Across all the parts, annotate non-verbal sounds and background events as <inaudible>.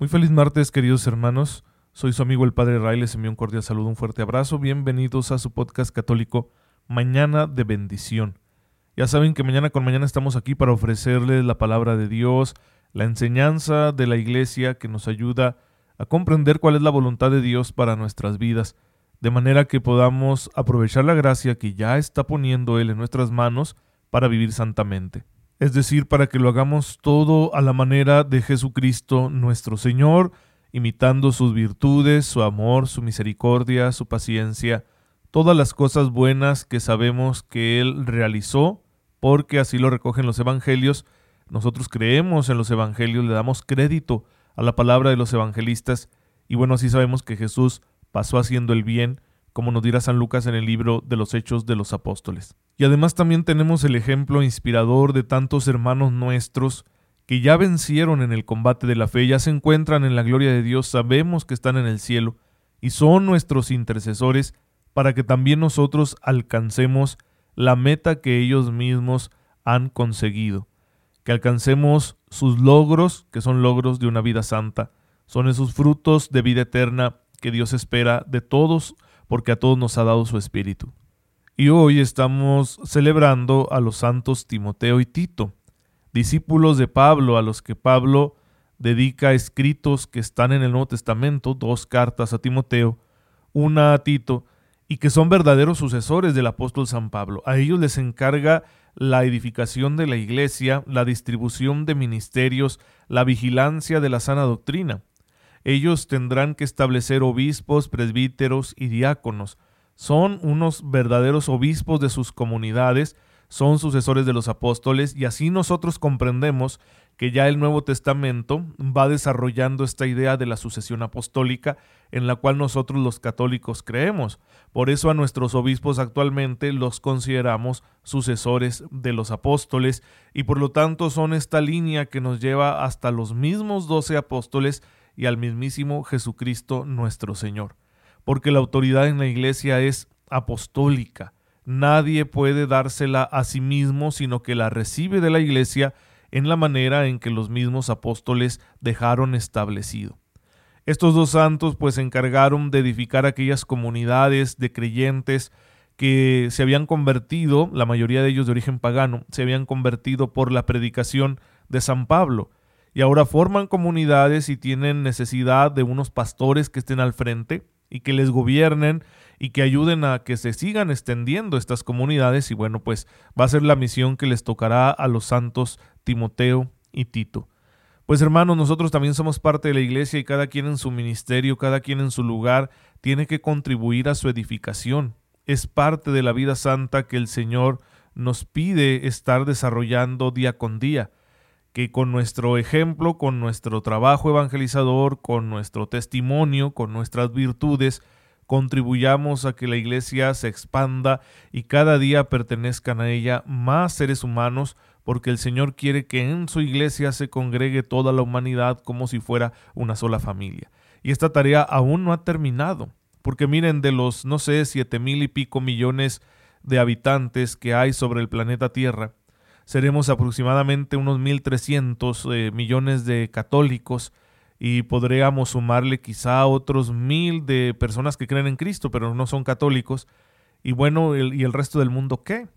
Muy feliz martes, queridos hermanos. Soy su amigo el Padre Ray, les envío un cordial saludo, un fuerte abrazo. Bienvenidos a su podcast católico Mañana de Bendición. Ya saben que mañana con mañana estamos aquí para ofrecerles la palabra de Dios, la enseñanza de la iglesia que nos ayuda a comprender cuál es la voluntad de Dios para nuestras vidas, de manera que podamos aprovechar la gracia que ya está poniendo Él en nuestras manos para vivir santamente es decir, para que lo hagamos todo a la manera de Jesucristo nuestro Señor, imitando sus virtudes, su amor, su misericordia, su paciencia, todas las cosas buenas que sabemos que Él realizó, porque así lo recogen los evangelios. Nosotros creemos en los evangelios, le damos crédito a la palabra de los evangelistas, y bueno, así sabemos que Jesús pasó haciendo el bien, como nos dirá San Lucas en el libro de los Hechos de los Apóstoles. Y además también tenemos el ejemplo inspirador de tantos hermanos nuestros que ya vencieron en el combate de la fe, ya se encuentran en la gloria de Dios, sabemos que están en el cielo y son nuestros intercesores para que también nosotros alcancemos la meta que ellos mismos han conseguido, que alcancemos sus logros, que son logros de una vida santa, son esos frutos de vida eterna que Dios espera de todos porque a todos nos ha dado su Espíritu. Y hoy estamos celebrando a los santos Timoteo y Tito, discípulos de Pablo, a los que Pablo dedica escritos que están en el Nuevo Testamento, dos cartas a Timoteo, una a Tito, y que son verdaderos sucesores del apóstol San Pablo. A ellos les encarga la edificación de la iglesia, la distribución de ministerios, la vigilancia de la sana doctrina ellos tendrán que establecer obispos, presbíteros y diáconos. Son unos verdaderos obispos de sus comunidades, son sucesores de los apóstoles y así nosotros comprendemos que ya el Nuevo Testamento va desarrollando esta idea de la sucesión apostólica en la cual nosotros los católicos creemos. Por eso a nuestros obispos actualmente los consideramos sucesores de los apóstoles y por lo tanto son esta línea que nos lleva hasta los mismos doce apóstoles y al mismísimo Jesucristo nuestro Señor. Porque la autoridad en la iglesia es apostólica. Nadie puede dársela a sí mismo, sino que la recibe de la iglesia en la manera en que los mismos apóstoles dejaron establecido. Estos dos santos pues se encargaron de edificar aquellas comunidades de creyentes que se habían convertido, la mayoría de ellos de origen pagano, se habían convertido por la predicación de San Pablo y ahora forman comunidades y tienen necesidad de unos pastores que estén al frente y que les gobiernen y que ayuden a que se sigan extendiendo estas comunidades y bueno, pues va a ser la misión que les tocará a los santos Timoteo y Tito. Pues hermanos, nosotros también somos parte de la iglesia y cada quien en su ministerio, cada quien en su lugar, tiene que contribuir a su edificación. Es parte de la vida santa que el Señor nos pide estar desarrollando día con día que con nuestro ejemplo, con nuestro trabajo evangelizador, con nuestro testimonio, con nuestras virtudes, contribuyamos a que la iglesia se expanda y cada día pertenezcan a ella más seres humanos, porque el Señor quiere que en su iglesia se congregue toda la humanidad como si fuera una sola familia. Y esta tarea aún no ha terminado, porque miren, de los, no sé, siete mil y pico millones de habitantes que hay sobre el planeta Tierra, seremos aproximadamente unos 1.300 eh, millones de católicos y podríamos sumarle quizá otros mil de personas que creen en Cristo, pero no son católicos. Y bueno, ¿y el resto del mundo qué?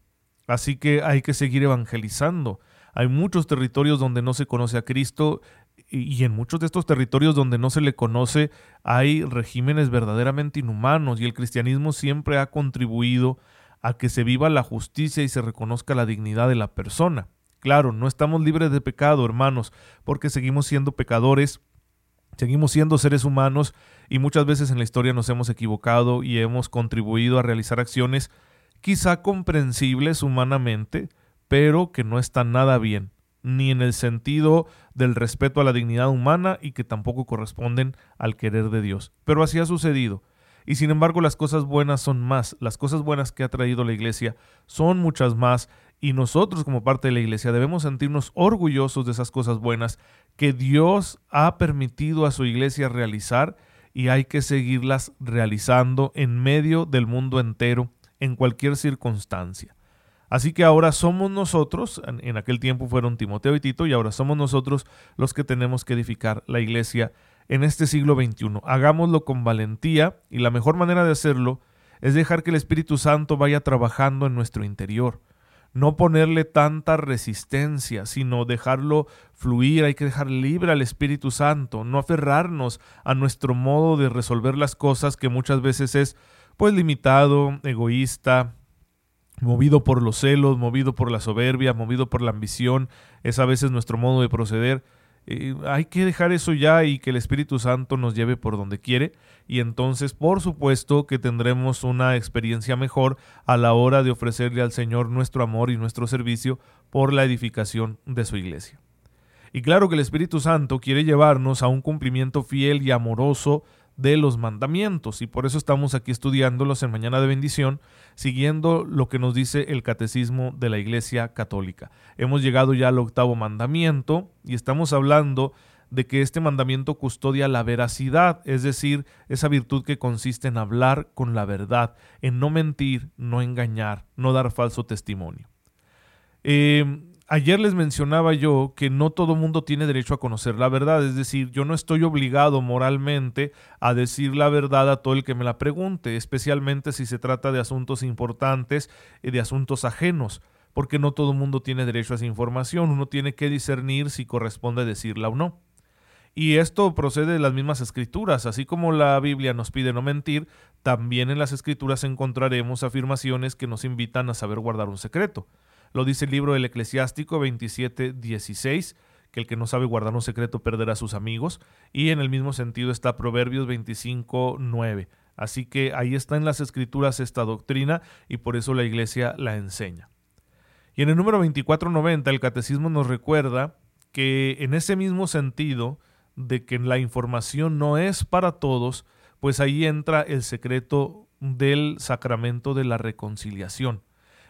Así que hay que seguir evangelizando. Hay muchos territorios donde no se conoce a Cristo y en muchos de estos territorios donde no se le conoce hay regímenes verdaderamente inhumanos y el cristianismo siempre ha contribuido a que se viva la justicia y se reconozca la dignidad de la persona. Claro, no estamos libres de pecado, hermanos, porque seguimos siendo pecadores, seguimos siendo seres humanos y muchas veces en la historia nos hemos equivocado y hemos contribuido a realizar acciones quizá comprensibles humanamente, pero que no está nada bien, ni en el sentido del respeto a la dignidad humana y que tampoco corresponden al querer de Dios. Pero así ha sucedido. Y sin embargo las cosas buenas son más, las cosas buenas que ha traído la iglesia son muchas más y nosotros como parte de la iglesia debemos sentirnos orgullosos de esas cosas buenas que Dios ha permitido a su iglesia realizar y hay que seguirlas realizando en medio del mundo entero, en cualquier circunstancia. Así que ahora somos nosotros, en aquel tiempo fueron Timoteo y Tito, y ahora somos nosotros los que tenemos que edificar la iglesia en este siglo XXI. Hagámoslo con valentía y la mejor manera de hacerlo es dejar que el Espíritu Santo vaya trabajando en nuestro interior. No ponerle tanta resistencia, sino dejarlo fluir, hay que dejar libre al Espíritu Santo, no aferrarnos a nuestro modo de resolver las cosas que muchas veces es pues limitado, egoísta, movido por los celos, movido por la soberbia, movido por la ambición, es a veces nuestro modo de proceder eh, hay que dejar eso ya y que el Espíritu Santo nos lleve por donde quiere y entonces por supuesto que tendremos una experiencia mejor a la hora de ofrecerle al Señor nuestro amor y nuestro servicio por la edificación de su iglesia. Y claro que el Espíritu Santo quiere llevarnos a un cumplimiento fiel y amoroso de los mandamientos y por eso estamos aquí estudiándolos en Mañana de Bendición, siguiendo lo que nos dice el Catecismo de la Iglesia Católica. Hemos llegado ya al octavo mandamiento y estamos hablando de que este mandamiento custodia la veracidad, es decir, esa virtud que consiste en hablar con la verdad, en no mentir, no engañar, no dar falso testimonio. Eh, Ayer les mencionaba yo que no todo mundo tiene derecho a conocer la verdad, es decir, yo no estoy obligado moralmente a decir la verdad a todo el que me la pregunte, especialmente si se trata de asuntos importantes y de asuntos ajenos, porque no todo mundo tiene derecho a esa información, uno tiene que discernir si corresponde decirla o no. Y esto procede de las mismas escrituras, así como la Biblia nos pide no mentir, también en las escrituras encontraremos afirmaciones que nos invitan a saber guardar un secreto. Lo dice el libro del Eclesiástico 27, 16, que el que no sabe guardar un secreto perderá a sus amigos. Y en el mismo sentido está Proverbios 25, 9. Así que ahí está en las escrituras esta doctrina y por eso la iglesia la enseña. Y en el número 2490 el catecismo nos recuerda que en ese mismo sentido de que la información no es para todos, pues ahí entra el secreto del sacramento de la reconciliación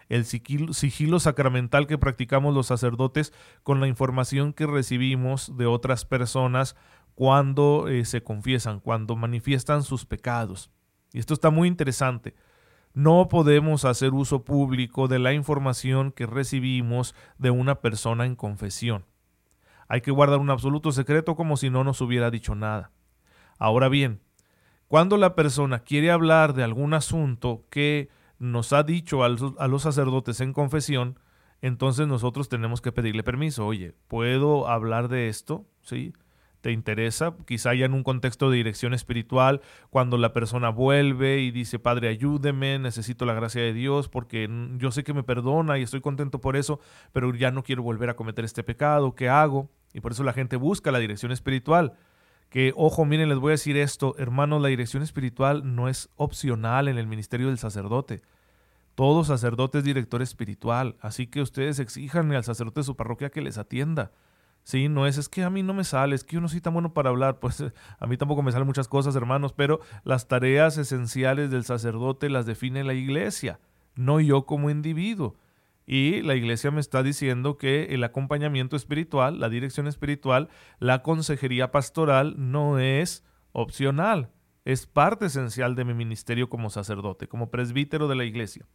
el sigilo, sacramental que practicamos los sacerdotes con la información que recibimos de otras personas cuando eh, se confiesan, cuando manifiestan sus pecados. Y esto está muy interesante. No podemos hacer uso público de la información que recibimos de una persona en confesión. Hay que guardar un absoluto secreto como si no nos hubiera dicho nada. Ahora bien, cuando la persona quiere hablar de algún asunto que nos ha dicho a los, sacerdotes en confesión, entonces nosotros tenemos que pedirle permiso. Oye, ¿puedo hablar de esto? ¿Sí? ¿Te interesa? Quizá ya en un contexto de dirección espiritual, cuando la persona vuelve y dice, Padre, ayúdeme, necesito la gracia de Dios, porque yo sé que me perdona y estoy contento por eso, pero ya no quiero volver a cometer este pecado, ¿qué hago? Y por eso la gente busca la dirección espiritual. Que, ojo, miren, les voy a decir esto, hermanos, la dirección espiritual no es opcional en el ministerio del sacerdote. Todo sacerdote es director espiritual, así que ustedes exijanle al sacerdote de su parroquia que les atienda. Sí, no es, es que a mí no me sale, es que yo no soy tan bueno para hablar, <laughs> pues a mí tampoco me salen muchas cosas, hermanos, pero las tareas esenciales del sacerdote las define la iglesia, no yo como individuo. Y la iglesia me está diciendo que el acompañamiento espiritual, la dirección espiritual, la consejería pastoral no es opcional, es parte esencial de mi ministerio como sacerdote, como presbítero de la iglesia.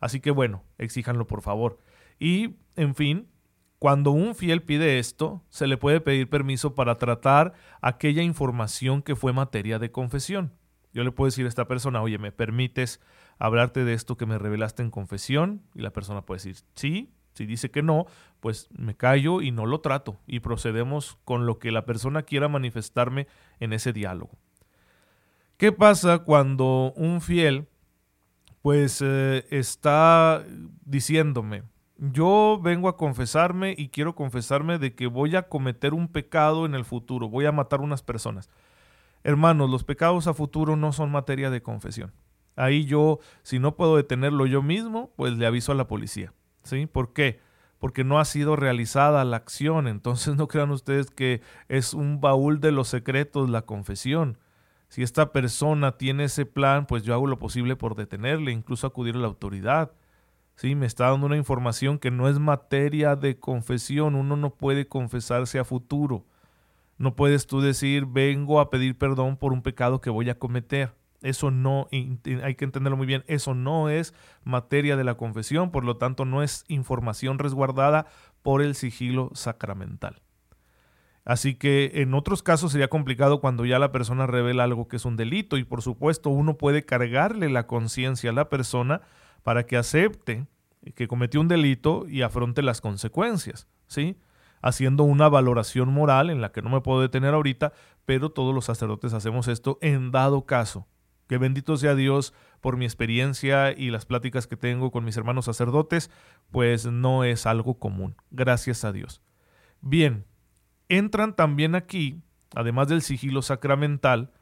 Así que bueno, exíjanlo por favor. Y, en fin, cuando un fiel pide esto, se le puede pedir permiso para tratar aquella información que fue materia de confesión. Yo le puedo decir a esta persona, oye, ¿me permites hablarte de esto que me revelaste en confesión? Y la persona puede decir, sí. Si dice que no, pues me callo y no lo trato y procedemos con lo que la persona quiera manifestarme en ese diálogo. ¿Qué pasa cuando un fiel pues eh, está diciéndome, yo vengo a confesarme y quiero confesarme de que voy a cometer un pecado en el futuro, voy a matar unas personas. Hermanos, los pecados a futuro no son materia de confesión. Ahí yo, si no puedo detenerlo yo mismo, pues le aviso a la policía. ¿Sí? ¿Por qué? porque no ha sido realizada la acción. Entonces <laughs> no crean ustedes que es un baúl de los secretos la confesión. Si esta persona tiene ese plan, pues yo hago lo posible por detenerle, incluso acudir a la autoridad. Sí, me está dando una información que no es materia de confesión. Uno no puede confesarse a futuro. No puedes tú decir, vengo a pedir perdón por un pecado que voy a cometer. Eso no, hay que entenderlo muy bien, eso no es materia de la confesión, por lo tanto no es información resguardada por el sigilo sacramental. Así que en otros casos sería complicado cuando ya la persona revela algo que es un delito y por supuesto uno puede cargarle la conciencia a la persona para que acepte que cometió un delito y afronte las consecuencias, ¿sí? Haciendo una valoración moral en la que no me puedo detener ahorita, pero todos los sacerdotes hacemos esto en dado caso. Que bendito sea Dios por mi experiencia y las pláticas que tengo con mis hermanos sacerdotes, pues no es algo común. Gracias a Dios. Bien, entran también aquí, además del sigilo sacramental,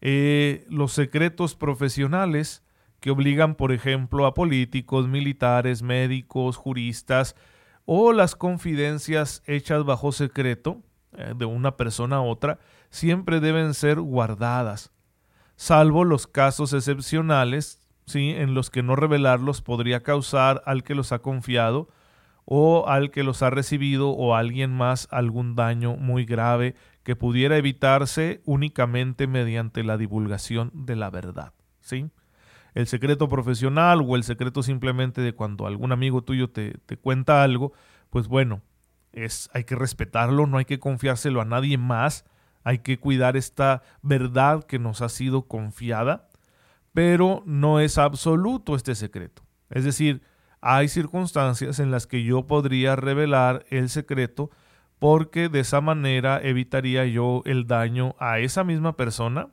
eh, los secretos profesionales que obligan, por ejemplo, a políticos, militares, médicos, juristas, o las confidencias hechas bajo secreto eh, de una persona a otra, siempre deben ser guardadas, salvo los casos excepcionales, ¿sí? en los que no revelarlos podría causar al que los ha confiado o al que los ha recibido o a alguien más algún daño muy grave que pudiera evitarse únicamente mediante la divulgación de la verdad. ¿sí? El secreto profesional o el secreto simplemente de cuando algún amigo tuyo te, te cuenta algo, pues bueno, es, hay que respetarlo, no hay que confiárselo a nadie más, hay que cuidar esta verdad que nos ha sido confiada, pero no es absoluto este secreto. Es decir, hay circunstancias en las que yo podría revelar el secreto porque de esa manera evitaría yo el daño a esa misma persona,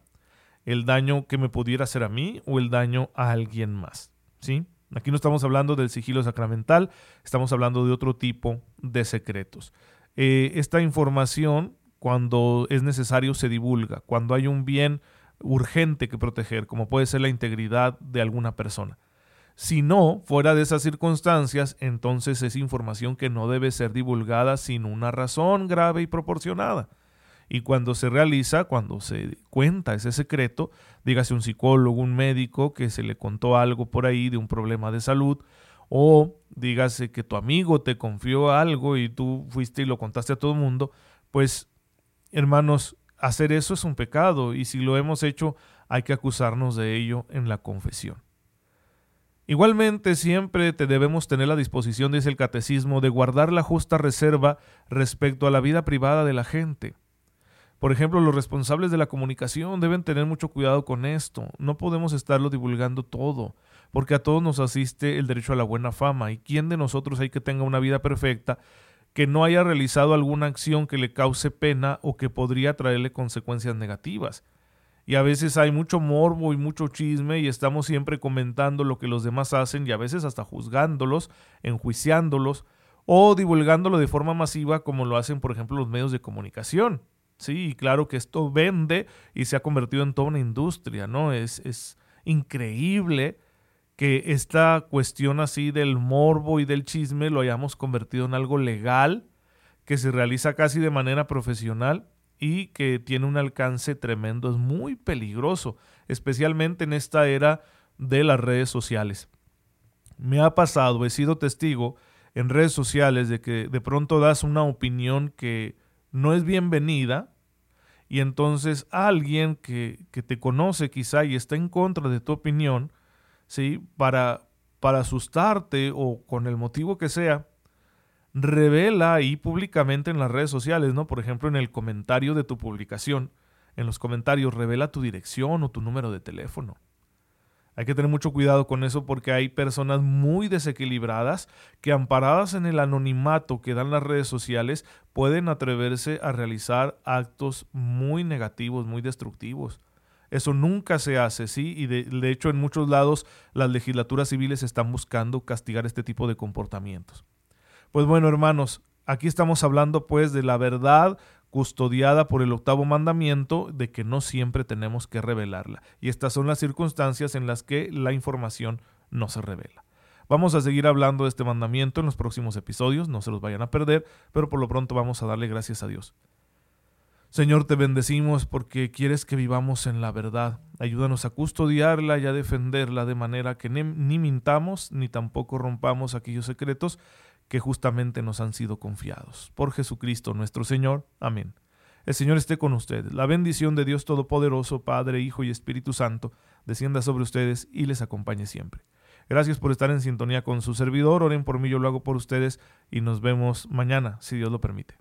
el daño que me pudiera hacer a mí o el daño a alguien más. ¿sí? Aquí no estamos hablando del sigilo sacramental, estamos hablando de otro tipo de secretos. Eh, esta información, cuando es necesario, se divulga, cuando hay un bien urgente que proteger, como puede ser la integridad de alguna persona. Si no, fuera de esas circunstancias, entonces es información que no debe ser divulgada sin una razón grave y proporcionada. Y cuando se realiza, cuando se cuenta ese secreto, dígase un psicólogo, un médico que se le contó algo por ahí de un problema de salud, o dígase que tu amigo te confió algo y tú fuiste y lo contaste a todo el mundo, pues hermanos, hacer eso es un pecado y si lo hemos hecho hay que acusarnos de ello en la confesión. Igualmente, siempre te debemos tener la disposición, dice el catecismo, de guardar la justa reserva respecto a la vida privada de la gente. Por ejemplo, los responsables de la comunicación deben tener mucho cuidado con esto. No podemos estarlo divulgando todo, porque a todos nos asiste el derecho a la buena fama. ¿Y quién de nosotros hay que tenga una vida perfecta que no haya realizado alguna acción que le cause pena o que podría traerle consecuencias negativas? y a veces hay mucho morbo y mucho chisme y estamos siempre comentando lo que los demás hacen y a veces hasta juzgándolos, enjuiciándolos o divulgándolo de forma masiva como lo hacen por ejemplo los medios de comunicación. Sí, y claro que esto vende y se ha convertido en toda una industria, ¿no? Es, es increíble que esta cuestión así del morbo y del chisme lo hayamos convertido en algo legal, que se realiza casi de manera profesional y que tiene un alcance tremendo, es muy peligroso, especialmente en esta era de las redes sociales. Me ha pasado, he sido testigo en redes sociales de que de pronto das una opinión que no es bienvenida y entonces alguien que, que te conoce quizá y está en contra de tu opinión, ¿sí? para, para asustarte o con el motivo que sea, revela ahí públicamente en las redes sociales, ¿no? Por ejemplo, en el comentario de tu publicación, en los comentarios, revela tu dirección o tu número de teléfono. Hay que tener mucho cuidado con eso porque hay personas muy desequilibradas que amparadas en el anonimato que dan las redes sociales pueden atreverse a realizar actos muy negativos, muy destructivos. Eso nunca se hace, ¿sí? Y de, hecho en muchos lados las legislaturas civiles están buscando castigar este tipo de comportamientos. Pues bueno, hermanos, aquí estamos hablando pues de la verdad custodiada por el octavo mandamiento de que no siempre tenemos que revelarla. Y estas son las circunstancias en las que la información no se revela. Vamos a seguir hablando de este mandamiento en los próximos episodios, no se los vayan a perder, pero por lo pronto vamos a darle gracias a Dios. Señor, te bendecimos porque quieres que vivamos en la verdad. Ayúdanos a custodiarla y a defenderla de manera que ni mintamos ni tampoco rompamos aquellos secretos que justamente nos han sido confiados. Por Jesucristo nuestro Señor. Amén. El Señor esté con ustedes. La bendición de Dios Todopoderoso, Padre, Hijo y Espíritu Santo, descienda sobre ustedes y les acompañe siempre. Gracias por estar en sintonía con su servidor. Oren por mí, yo lo hago por ustedes y nos vemos mañana, si Dios lo permite.